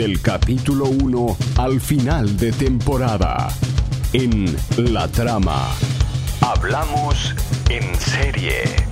del capítulo 1 al final de temporada. En La Trama. Hablamos en serie.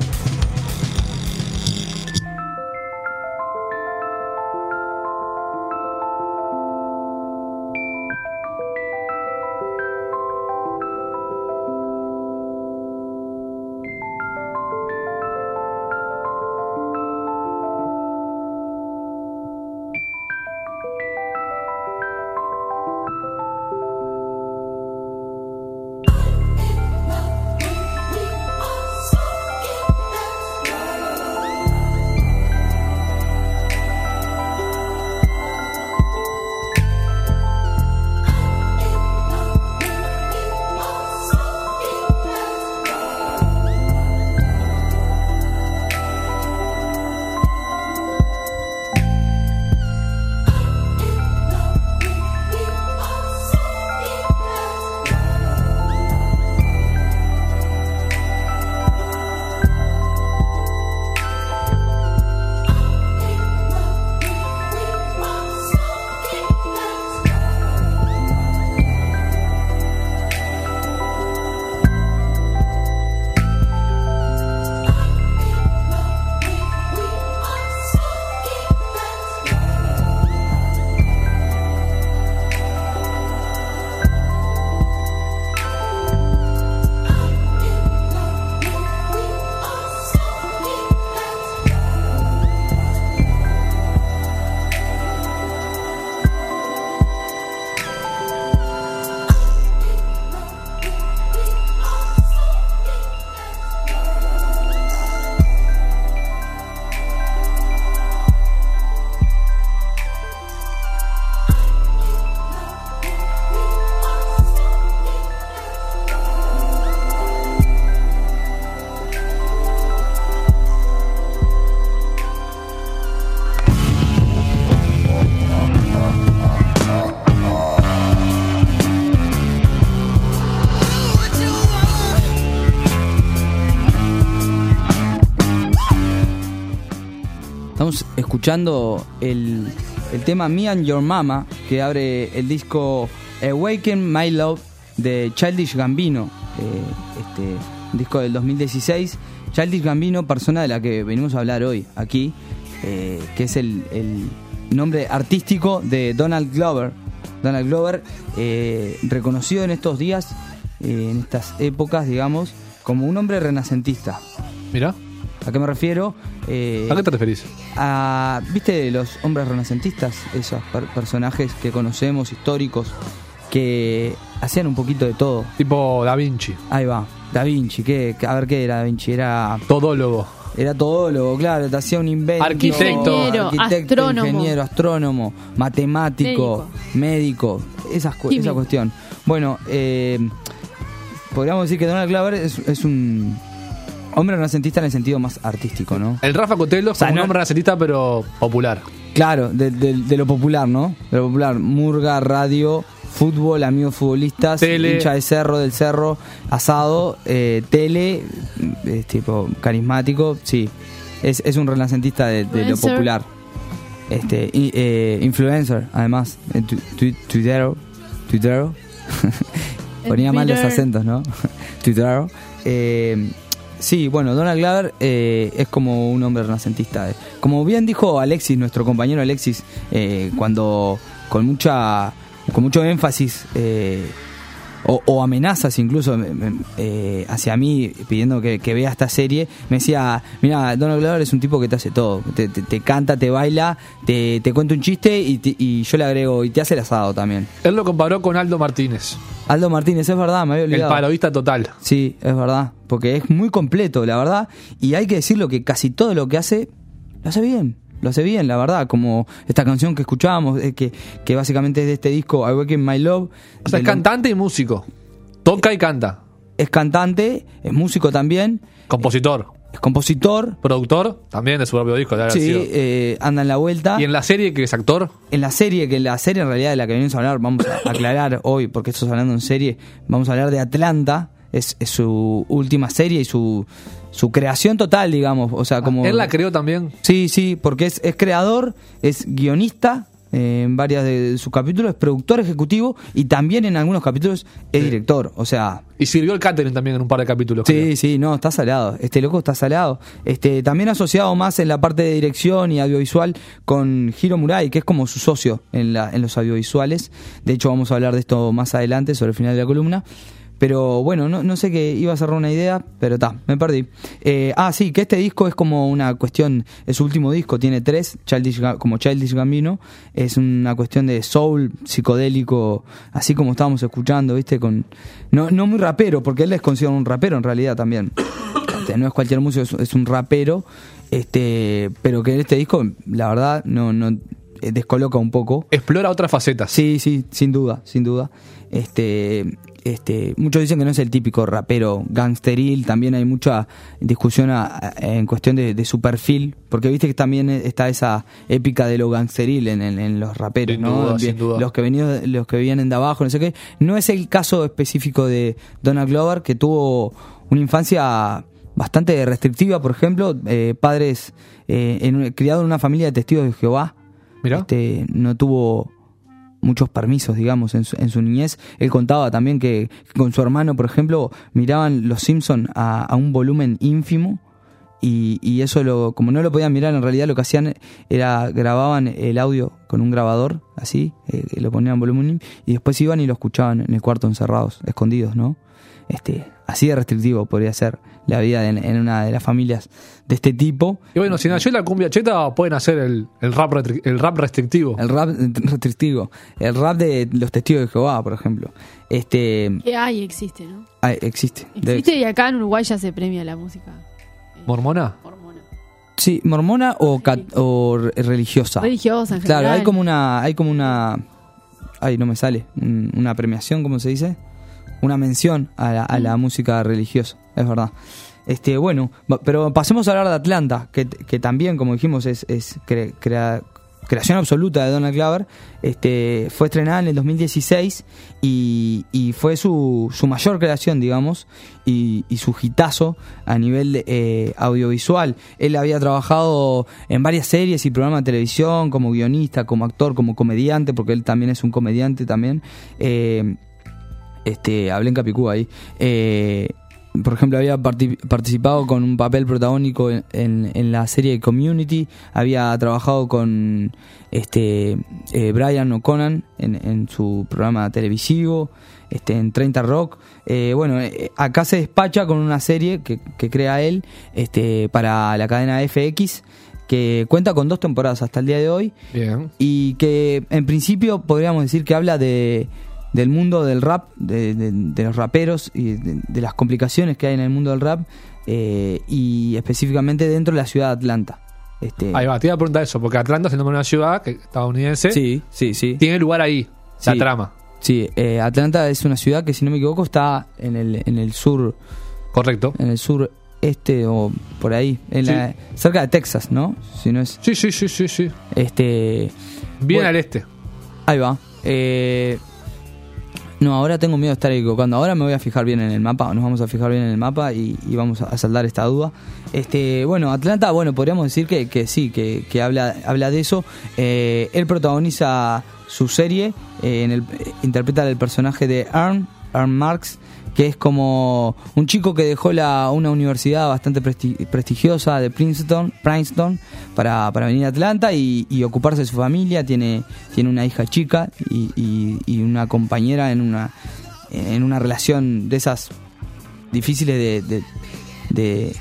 Escuchando el, el, tema Me and Your Mama, que abre el disco Awaken My Love de Childish Gambino, eh, este disco del 2016. Childish Gambino, persona de la que venimos a hablar hoy aquí, eh, que es el, el, nombre artístico de Donald Glover. Donald Glover, eh, reconocido en estos días, en estas épocas, digamos, como un hombre renacentista. Mira. ¿A qué me refiero? Eh, ¿A qué te referís? A, ¿Viste los hombres renacentistas? Esos personajes que conocemos, históricos, que hacían un poquito de todo. Tipo Da Vinci. Ahí va, Da Vinci. ¿qué, a ver qué era Da Vinci, era... Todólogo. Era todólogo, claro, te hacía un invento. Arquitecto. arquitecto, astrónomo. ingeniero, astrónomo, matemático, médico, esa, esa cuestión. Bueno, eh, podríamos decir que Donald Glover es un Hombre renacentista en el sentido más artístico, ¿no? El Rafa Cotelo es un hombre renacentista, pero popular. Claro, de, lo popular, ¿no? De lo popular. Murga, radio, fútbol, amigos futbolistas, hincha de cerro, del cerro, asado, eh, tele, es tipo carismático, sí. Es, es un renacentista de, lo popular. Este, eh, influencer, además, en Twitter, Twitter. Ponía mal los acentos, ¿no? Twitter. Eh, Sí, bueno, Donald Glover eh, es como un hombre renacentista. Como bien dijo Alexis, nuestro compañero Alexis, eh, cuando con mucha con mucho énfasis eh, o, amenazas incluso hacia mí pidiendo que, vea esta serie, me decía, mira, Donald Glover es un tipo que te hace todo, te, canta, te baila, te, te cuenta un chiste y, y yo le agrego, y te hace el asado también. Él lo comparó con Aldo Martínez. Aldo Martínez, es verdad, me había olvidado. El parodista total. Sí, es verdad, porque es muy completo, la verdad, y hay que decirlo que casi todo lo que hace, lo hace bien. Lo hace bien, la verdad, como esta canción que escuchábamos, que, que básicamente es de este disco, I Wake in My Love. O sea, es cantante y músico. Toca y canta. Es cantante, es músico también. Compositor. Es compositor. Productor, también de su propio disco. sí, eh, anda en la vuelta. ¿Y en la serie que es actor? En la serie, que la serie en realidad de la que venimos a hablar, vamos a aclarar hoy, porque estamos hablando en serie, vamos a hablar de Atlanta, es, su última serie y su, su creación total, digamos. O sea, como, ¿Él la creó también? Sí, sí, porque es, es creador, es guionista, eh, en varios de sus capítulos, es productor ejecutivo y también en algunos capítulos es director. O sea. Y sirvió el catering también en un par de capítulos. Sí, sí, no, está salado. Este loco está salado. Este, también asociado más en la parte de dirección y audiovisual con Hiro Murai, que es como su socio en, la, en los audiovisuales. De hecho, vamos a hablar de esto más adelante, sobre el final de la columna. Pero bueno, no, no sé qué iba a cerrar una idea, pero está, me perdí. Eh, ah, sí, que este disco es como una cuestión, es su último disco, tiene tres, Childish, como Childish Gambino, es una cuestión de soul psicodélico, así como estábamos escuchando, ¿viste? con No, no muy rapero, porque él es considerado un rapero en realidad también. Este, no es cualquier músico, es, un rapero, este pero que en este disco, la verdad, no, no eh, descoloca un poco. Explora otras facetas. Sí, sí, sin duda, sin duda. Este, este, muchos dicen que no es el típico rapero gangsteril, también hay mucha discusión en cuestión de, su perfil, porque viste que también está esa épica de lo gangsteril en, los raperos, ¿no? Los que venían, los que vienen de abajo, no sé qué. No es el caso específico de Donald Glover, que tuvo una infancia bastante restrictiva, por ejemplo, eh, padres eh, en, criado en una familia de testigos de Jehová. Este, no tuvo muchos permisos, digamos, en su, en su niñez. Él contaba también que, con su hermano, por ejemplo, miraban Los Simpson a, un volumen ínfimo y, y, eso, lo, como no lo podían mirar, en realidad lo que hacían era grababan el audio con un grabador, así, eh, lo ponían en volumen y después iban y lo escuchaban en el cuarto encerrados, escondidos, ¿no? Este, así de restrictivo podría ser la vida en, una de las familias de este tipo. Y bueno, si nació la cumbia cheta, pueden hacer el, rap, el rap restrictivo. El rap restrictivo. El rap de los testigos de Jehová, por ejemplo. Este, que hay, existe, ¿no? existe. Existe y acá en Uruguay ya se premia la música. ¿Mormona? Mormona. Sí, mormona o, o religiosa. Religiosa, en Claro, hay como una... Hay como una ay, no me sale. Una premiación, ¿cómo se dice? una mención a la, música religiosa, es verdad. Este, bueno, pero pasemos a hablar de Atlanta, que, también, como dijimos, es, es creación absoluta de Donald Glover. Este, fue estrenada en el 2016 y, fue su, su, mayor creación, digamos, y, su hitazo a nivel eh, audiovisual. Él había trabajado en varias series y programas de televisión, como guionista, como actor, como comediante, porque él también es un comediante también. Eh, este, hablé en Capicú ahí. Eh, por ejemplo, había participado con un papel protagónico en, la serie Community, había trabajado con este eh, Brian O'Conan en, su programa televisivo, este, en 30 Rock. Eh, bueno, acá se despacha con una serie que, que, crea él este, para la cadena FX que cuenta con dos temporadas hasta el día de hoy Bien. y que en principio podríamos decir que habla de del mundo del rap, de, los raperos y de, las complicaciones que hay en el mundo del rap eh, y específicamente dentro de la ciudad de Atlanta. Este, ahí va, te iba a preguntar eso, porque Atlanta, siendo una ciudad estadounidense, sí, sí, sí. tiene lugar ahí, la trama. Sí, eh, Atlanta es una ciudad que, si no me equivoco, está en el, en el sur. Correcto. En el sur este o por ahí, en la, cerca de Texas, ¿no? Si no es. Sí, sí, sí, sí, sí. Este. Bien al este. Ahí va. Eh, no, ahora tengo miedo de estar equivocando. Ahora me voy a fijar bien en el mapa. Nos vamos a fijar bien en el mapa y, vamos a saldar esta duda. Este, bueno, Atlanta, bueno, podríamos decir que, que sí, que, que habla, habla de eso. Eh, él protagoniza su serie, eh, en el, interpreta el personaje de Arn, Arn Marks, que es como un chico que dejó la, una universidad bastante prestigiosa de Princeton, Princeton para, para venir a Atlanta y, ocuparse de su familia. Tiene, tiene una hija chica y, una compañera en una, en una relación de esas difíciles de, de,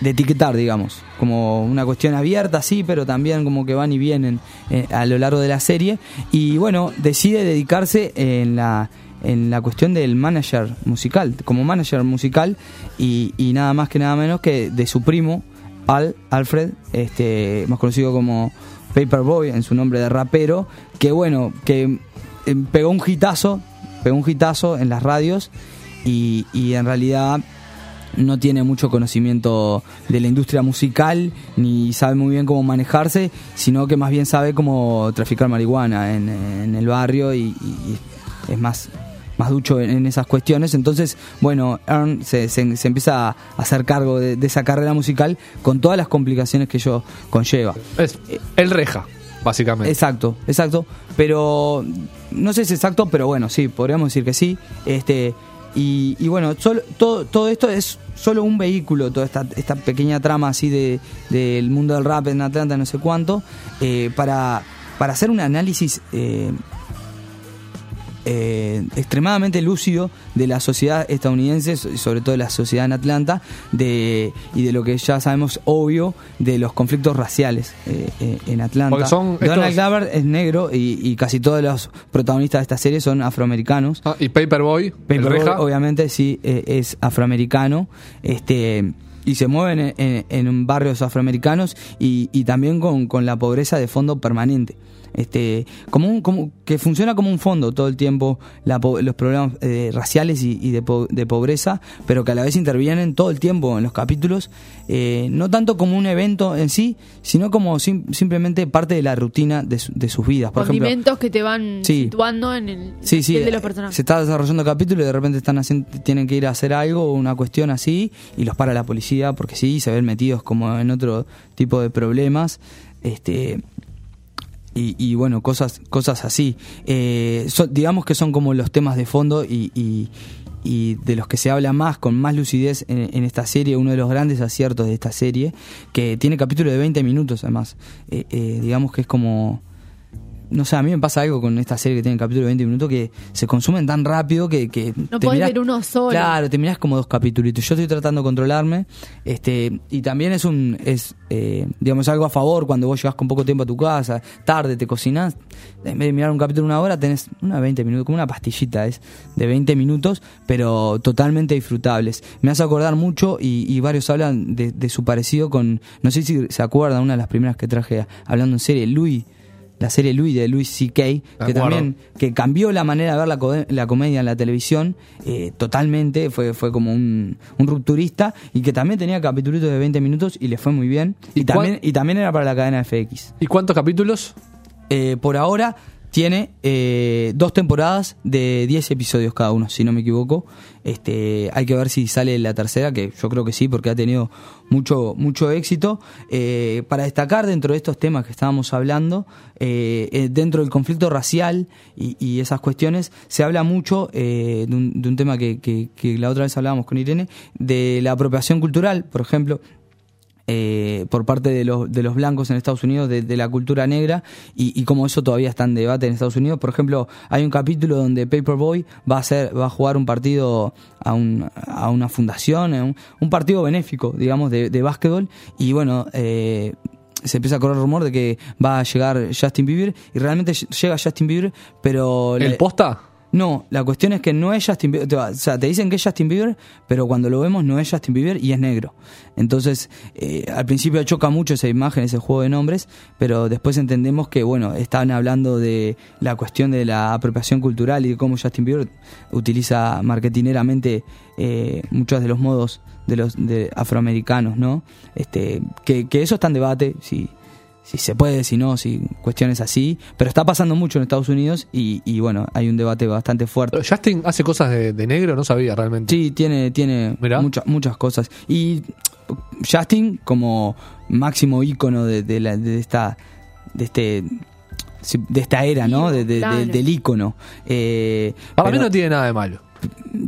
de, etiquetar, digamos. Como una cuestión abierta, sí, pero también como que van y vienen eh, a lo largo de la serie. Y bueno, decide dedicarse en la en la cuestión del manager musical, como manager musical y, nada más que nada menos que de su primo, Al, Alfred, este, más conocido como Paperboy en su nombre de rapero, que bueno, que eh, pegó un hitazo, pegó un hitazo en las radios y, y en realidad no tiene mucho conocimiento de la industria musical ni sabe muy bien cómo manejarse, sino que más bien sabe cómo traficar marihuana en, el barrio y, y es más más ducho en, esas cuestiones. Entonces, bueno, Ern se, se, empieza a hacer cargo de, esa carrera musical con todas las complicaciones que ello conlleva. Es el reja. básicamente. Exacto, exacto. Pero no sé si es exacto, pero bueno, sí, podríamos decir que sí. Este y, y bueno, solo, todo, todo esto es solo un vehículo, toda esta, esta pequeña trama así de del mundo del rap en Atlanta, no sé cuánto, eh, para, para hacer un análisis eh, eh, extremadamente lúcido de la sociedad estadounidense, y sobre todo de la sociedad en Atlanta, de, y de lo que ya sabemos obvio de los conflictos raciales eh, eh, en Atlanta. Son Donald estos- Glover es negro y, y casi todos los protagonistas de esta serie son afroamericanos. Ah, y Paperboy, Paperboy, obviamente sí eh, es afroamericano este y se mueven en, en- en barrios afroamericanos y, y también con, con la pobreza de fondo permanente este como un como que funciona como un fondo todo el tiempo la los problemas eh, raciales y, y de, po- de pobreza pero que a la vez intervienen todo el tiempo en los capítulos eh, no tanto como un evento en sí sino como sim- simplemente parte de la rutina de, su- de sus vidas por ejemplo que te van Sí. situando en el Sí, sí. piel de los eh, personajes. Se está desarrollando capítulo y de repente están haciendo, tienen que ir a hacer algo o una cuestión así y los para la policía porque sí, se ven metidos como en otro tipo de problemas. Este y, y bueno, cosas cosas así. Eh, digamos que son como los temas de fondo y, y- y de los que se habla más, con más lucidez en, en esta serie, uno de los grandes aciertos de esta serie, que tiene capítulo de 20 minutos además. Eh, eh, digamos que es como no sé, a mí me pasa algo con esta serie que tiene capítulo de 20 minutos que se consumen tan rápido que... que No podés mirás- ver uno solo. Claro, te mirás como dos capítulos. Yo estoy tratando de controlarme. este Y también es un es eh, digamos algo a favor cuando vos llegás con poco tiempo a tu casa, tarde, te cocinás. En vez de mirar un capítulo de una hora, tenés una 20 minutos, como una pastillita es de 20 minutos, pero totalmente disfrutables. Me hace acordar mucho y, y varios hablan de, de su parecido con... No sé si se acuerdan, una de las primeras que traje hablando en serie, Louis la serie Louis de Louis C.K., que acuerdo. también que cambió la manera de ver la, co- la comedia en la televisión eh, totalmente, fue, fue como un, un rupturista y que también tenía capítulos de 20 minutos y le fue muy bien. ¿Y también, y también era para la cadena FX. ¿Y cuántos capítulos? Eh, por ahora tiene eh, dos temporadas de 10 episodios cada uno, si no me equivoco. Este, hay que ver si sale la tercera, que yo creo que sí, porque ha tenido mucho, mucho éxito. Eh, para destacar dentro de estos temas que estábamos hablando, eh, eh, dentro del conflicto racial y, esas cuestiones, se habla mucho eh, de, un, de un tema que, que- que la otra vez hablábamos con Irene, de la apropiación cultural, por ejemplo eh, por parte de los, de los blancos en Estados Unidos de, de la cultura negra y, y como eso todavía está en debate en Estados Unidos. Por ejemplo, hay un capítulo donde Paperboy va a hacer, va a jugar un partido a, un, a una fundación, un, un partido benéfico, digamos, de, de básquetbol y bueno, eh, se empieza a correr rumor de que va a llegar Justin Bieber y realmente llega Justin Bieber, pero ¿El le- posta? No, la cuestión es que no es Justin Bieber. O sea, te dicen que es Justin Bieber, pero cuando lo vemos no es Justin Bieber y es negro. Entonces, eh, al principio choca mucho esa imagen, ese juego de nombres, pero después entendemos que, bueno, están hablando de la cuestión de la apropiación cultural y de cómo Justin Bieber utiliza marketineramente eh, muchos de los modos de los de afroamericanos, ¿no? Este, que, que eso está en debate, si si se puede, si no, si cuestiones así. Pero está pasando mucho en Estados Unidos y, y bueno, hay un debate bastante fuerte. Pero Justin hace cosas de, de negro, no sabía realmente. Sí, tiene, tiene muchas muchas cosas. Y Justin como máximo ícono de, de la- de esta de este de esta era, ¿no? De, de- de- Claro. del ícono. Eh, Para mí pero- no tiene nada de malo.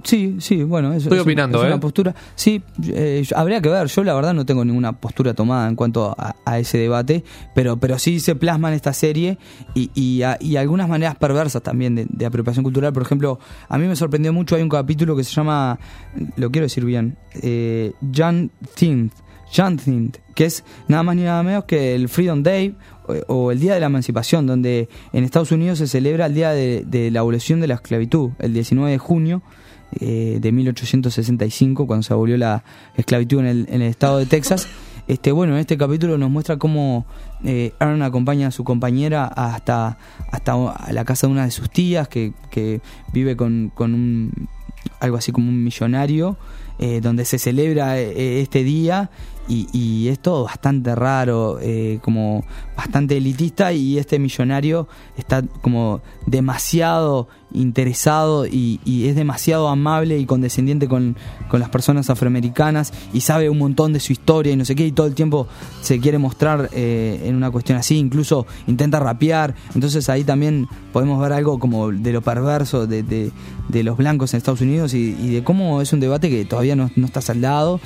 Sí, sí, bueno, eso Estoy es, opinando, es una ¿eh? postura. Sí, eh, habría que ver. Yo la verdad no tengo ninguna postura tomada en cuanto a, a ese debate, pero, pero sí se plasma en esta serie y, y, a- y algunas maneras perversas también de, de apropiación cultural. Por ejemplo, a mí me sorprendió mucho, hay un capítulo que se llama, lo quiero decir bien, eh, Jan Think. Jan Think, que es nada más ni nada menos que el Freedom Day o, el Día de la Emancipación, donde en Estados Unidos se celebra el Día de, la Abolición de la Esclavitud, el 19 de junio eh, de 1865, cuando se abolió la esclavitud en el, en el estado de Texas. Este, bueno, en este capítulo nos muestra cómo eh, Aaron acompaña a su compañera hasta, hasta la casa de una de sus tías, que, que vive con, con un, algo así como un millonario, eh, donde se celebra eh, este día y, y es todo bastante raro, eh, como bastante elitista y este millonario está como demasiado interesado y, es demasiado amable y condescendiente con, con, las personas afroamericanas y sabe un montón de su historia y no sé qué y todo el tiempo se quiere mostrar eh, en una cuestión así, incluso intenta rapear, entonces ahí también podemos ver algo como de lo perverso de, de, los blancos en Estados Unidos y, de cómo es un debate que todavía no está saldado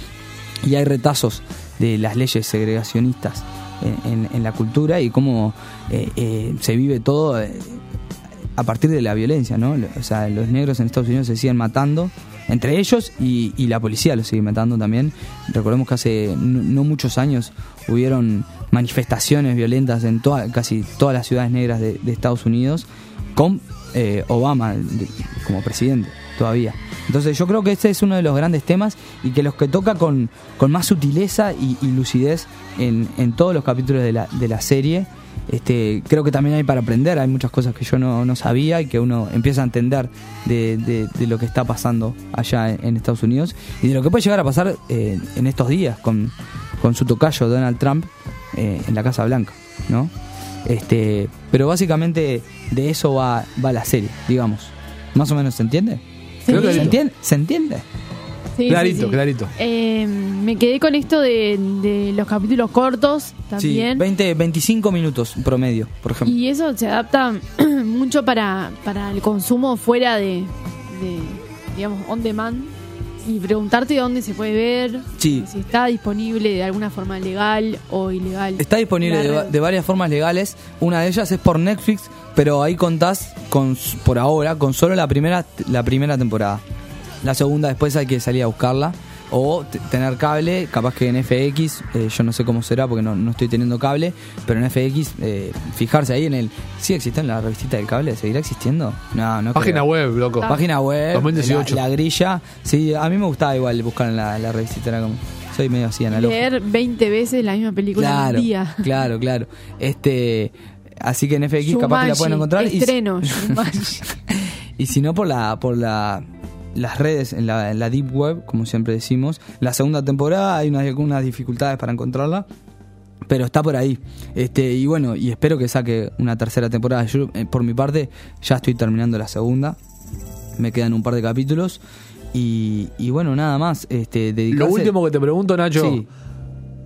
y hay retazos de las leyes segregacionistas en, la cultura y cómo eh, eh, se vive todo eh, a partir de la violencia, ¿no? O sea, los negros en Estados Unidos se siguen matando entre ellos y, la policía los sigue matando también. Recordemos que hace no, no muchos años hubieron manifestaciones violentas en toda, casi todas las ciudades negras de, de Estados Unidos con eh, Obama como presidente todavía. Entonces yo creo que este es uno de los grandes temas y que los que toca con, con más sutileza y, lucidez en, en, todos los capítulos de la, de la serie. Este, creo que también hay para aprender, hay muchas cosas que yo no, no sabía y que uno empieza a entender de, de, lo que está pasando allá en, en, Estados Unidos y de lo que puede llegar a pasar eh, en estos días con, con su tocayo Donald Trump eh, en la Casa Blanca, ¿no? Este, pero básicamente de eso va, va la serie, digamos. ¿Más o menos se entiende? Sí. ¿Se entiende? ¿Se entiende? Sí, clarito, sí, sí. clarito. Eh, me quedé con esto de, de, los capítulos cortos también. Sí, 20, 25 minutos promedio, por ejemplo. Y eso se adapta mucho para, para el consumo fuera de, de, digamos, on demand. Y preguntarte dónde se puede ver, sí. si está disponible de alguna forma legal o ilegal. Está disponible de, de, varias formas legales. Una de ellas es por Netflix, pero ahí contás con, por ahora con solo la primera, la primera temporada. La segunda después hay que salir a buscarla. O tener cable, capaz que en FX, eh, yo no sé cómo será porque no, no estoy teniendo cable, pero en FX, eh, fijarse ahí en el. ¿Sí existe en la revistita del cable? ¿Seguirá existiendo? No, no. Página creo. web, loco. Página web. 2018. La, la, grilla. Sí, a mí me gustaba igual buscar en la, la revistita, era como. Soy medio así analógico. Leer 20 veces la misma película claro, en un día. Claro, claro. Este. Así que en FX Shumashi, capaz que la pueden encontrar. Estreno, y, y si no, por la. por la las redes, en la, en la, Deep Web, como siempre decimos. La segunda temporada hay unas, algunas dificultades para encontrarla, pero está por ahí. Este Y bueno, y espero que saque una tercera temporada. Yo, eh, por mi parte, ya estoy terminando la segunda. Me quedan un par de capítulos. Y, y bueno, nada más. Este, dedicarse... Lo último que te pregunto, Nacho. Sí.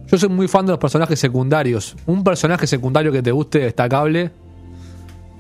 Yo soy muy fan de los personajes secundarios. ¿Un personaje secundario que te guste destacable?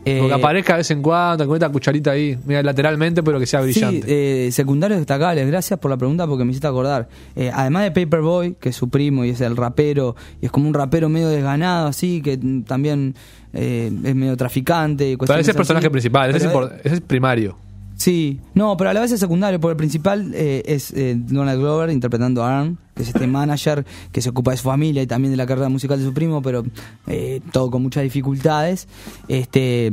Eh, Porque aparezca de vez en cuando, con esta cucharita ahí, mira, lateralmente, pero que sea brillante. Sí, eh, secundarios destacables, gracias por la pregunta porque me hiciste acordar. Eh, además de Paperboy, que es su primo y es el rapero, y es como un rapero medio desganado, así, que también eh, es medio traficante. Pero ese es el personaje principal, ese es, ese es primario. Sí, no, pero a la vez es secundario, porque el principal eh, es eh, Donald Glover interpretando a Arn, que es este manager que se ocupa de su familia y también de la carrera musical de su primo, pero eh, todo con muchas dificultades. Este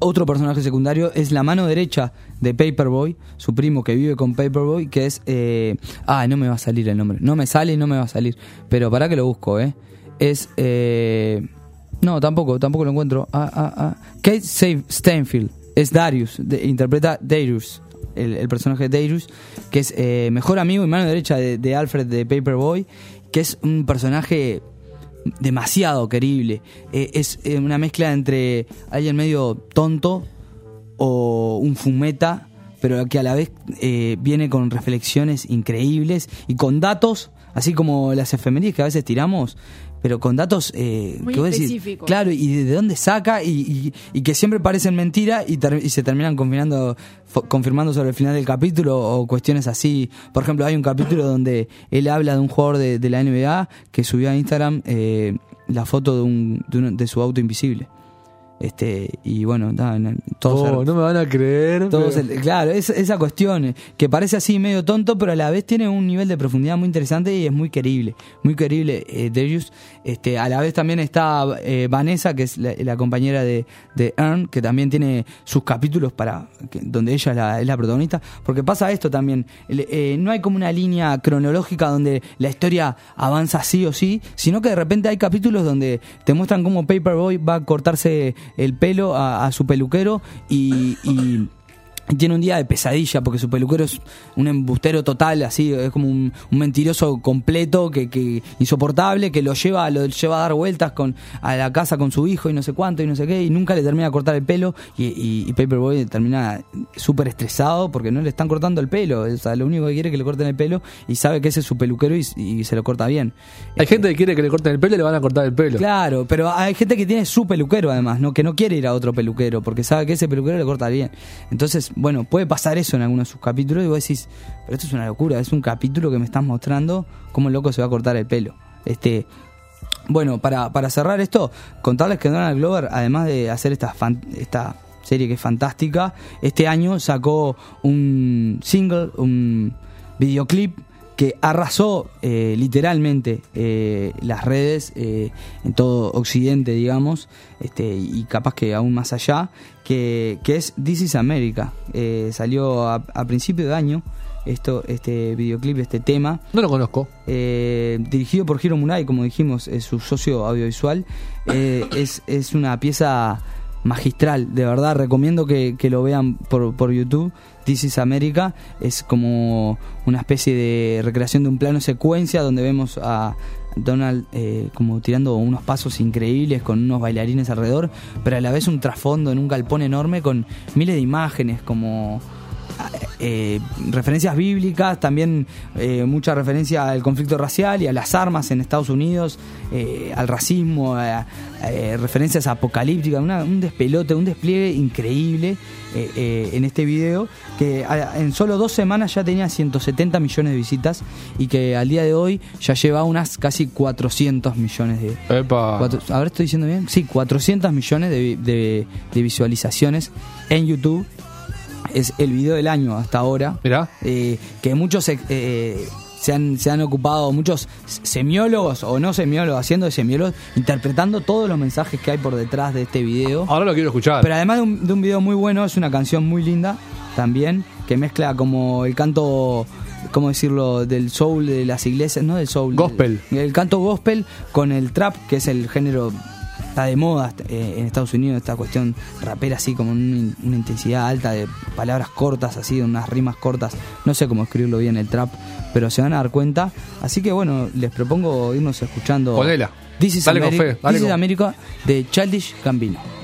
otro personaje secundario es la mano derecha de Paperboy, su primo que vive con Paperboy, que es... Eh, ah, no me va a salir el nombre. No me sale y no me va a salir. Pero para que lo busco, ¿eh? Es... Eh, no, tampoco, tampoco lo encuentro. Ah, ah, ah. Kate Stanfield es Darius, interpreta Darius, el, el, personaje de Darius, que es eh, mejor amigo y mano derecha de, de, Alfred de Paperboy, que es un personaje demasiado querible. Eh, es eh, una mezcla entre alguien medio tonto o un fumeta, pero que a la vez eh, viene con reflexiones increíbles y con datos, así como las efemérides que a veces tiramos, pero con datos eh, Muy que vos decís, claro, y de dónde saca, y, y, y que siempre parecen mentira y, ter, y se terminan confirmando, confirmando sobre el final del capítulo o cuestiones así. Por ejemplo, hay un capítulo donde él habla de un jugador de, de la NBA que subió a Instagram eh, la foto de, un, de, un, de su auto invisible. Este, y bueno, todos oh, no me van a creer. Todos claro, es, esa cuestión que parece así medio tonto, pero a la vez tiene un nivel de profundidad muy interesante y es muy querible. Muy querible eh, Darius. Este, a la vez también está eh, Vanessa, que es la, la compañera de, de, Earn, que también tiene sus capítulos para que, donde ella es la, es la, protagonista. Porque pasa esto también. Eh, no hay como una línea cronológica donde la historia avanza sí o sí, sino que de repente hay capítulos donde te muestran cómo Paperboy va a cortarse el pelo a, su peluquero y, y, tiene un día de pesadilla porque su peluquero es un embustero total, así, es como un, mentiroso completo que, que, insoportable, que lo lleva, lo lleva a dar vueltas con, a la casa con su hijo y no sé cuánto y no sé qué, y nunca le termina a cortar el pelo y, Paperboy termina súper estresado porque no le están cortando el pelo, o sea, lo único que quiere es que le corten el pelo y sabe que ese es su peluquero y, se lo corta bien. Hay gente que quiere que le corten el pelo y le van a cortar el pelo. Claro, pero hay gente que tiene su peluquero además, ¿no? que no quiere ir a otro peluquero porque sabe que ese peluquero le corta bien. Entonces, bueno, puede pasar eso en algunos de sus capítulos y vos decís, pero esto es una locura, es un capítulo que me estás mostrando cómo el loco se va a cortar el pelo. Este, bueno, para, para cerrar esto, contarles que Donald Glover, además de hacer esta, esta serie que es fantástica, este año sacó un single, un videoclip que arrasó eh, literalmente eh, las redes eh, en todo Occidente, digamos, este, y capaz que aún más allá, que, que es This is America. salió a, principio de año esto, este videoclip, este tema. No lo conozco. dirigido por Hiro Murai, como dijimos, es su socio audiovisual. es, es una pieza magistral, de verdad, recomiendo que, que lo vean por, por YouTube. This is America es como una especie de recreación de un plano secuencia donde vemos a Donald eh, como tirando unos pasos increíbles con unos bailarines alrededor, pero a la vez un trasfondo en un galpón enorme con miles de imágenes como eh, referencias bíblicas, también eh, mucha referencia al conflicto racial y a las armas en Estados Unidos, eh, al racismo, referencias apocalípticas, un despelote, un despliegue increíble en este video que en solo dos semanas ya tenía 170 millones de visitas y que al día de hoy ya lleva unas casi 400 millones de... Epa. ¿Ahora estoy diciendo bien? Sí, 400 millones de visualizaciones en YouTube es el video del año hasta ahora. Eh, que muchos eh, se, han, se han ocupado, muchos semiólogos o no semiólogos, haciendo de semiólogos, interpretando todos los mensajes que hay por detrás de este video. Ahora lo quiero escuchar. Pero además de un, de un video muy bueno, es una canción muy linda también, que mezcla como el canto ¿cómo decirlo? Del soul de las iglesias, no del soul. Gospel. el canto gospel con el trap, que es el género está de moda eh, en Estados Unidos esta cuestión rapera así como una, intensidad alta de palabras cortas así, unas rimas cortas. No sé cómo escribirlo bien el trap, pero se van a dar cuenta. Así que bueno, les propongo irnos escuchando Ponela. This is, America, de Childish Gambino.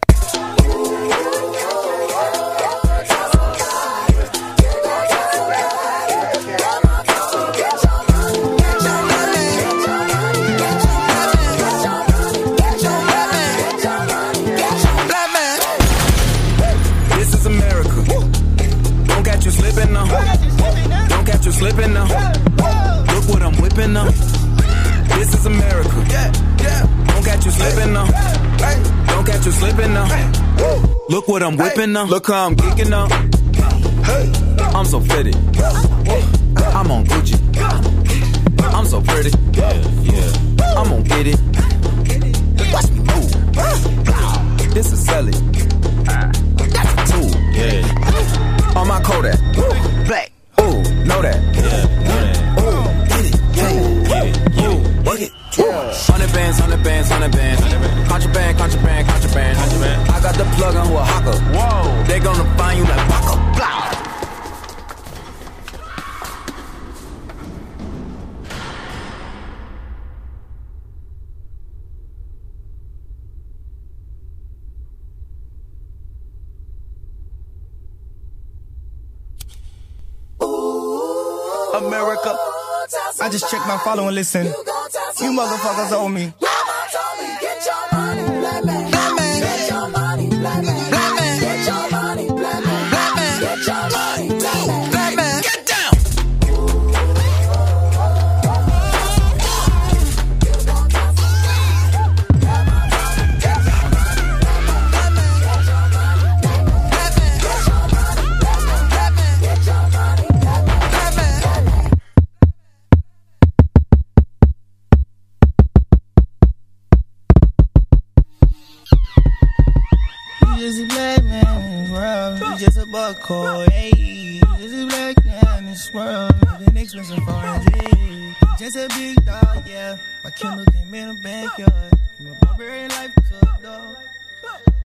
What I'm whipping now. Look how I'm geeking now. I'm so fitted. I'm on Gucci. follow and listen. You, you motherfuckers owe me. Mama told me, get your money, Get your money, me. Fuck a. Hey, this is black now this world. Been expensive for a Just a big dog, yeah. My Kindle came in a backyard. My Burberry life took dog.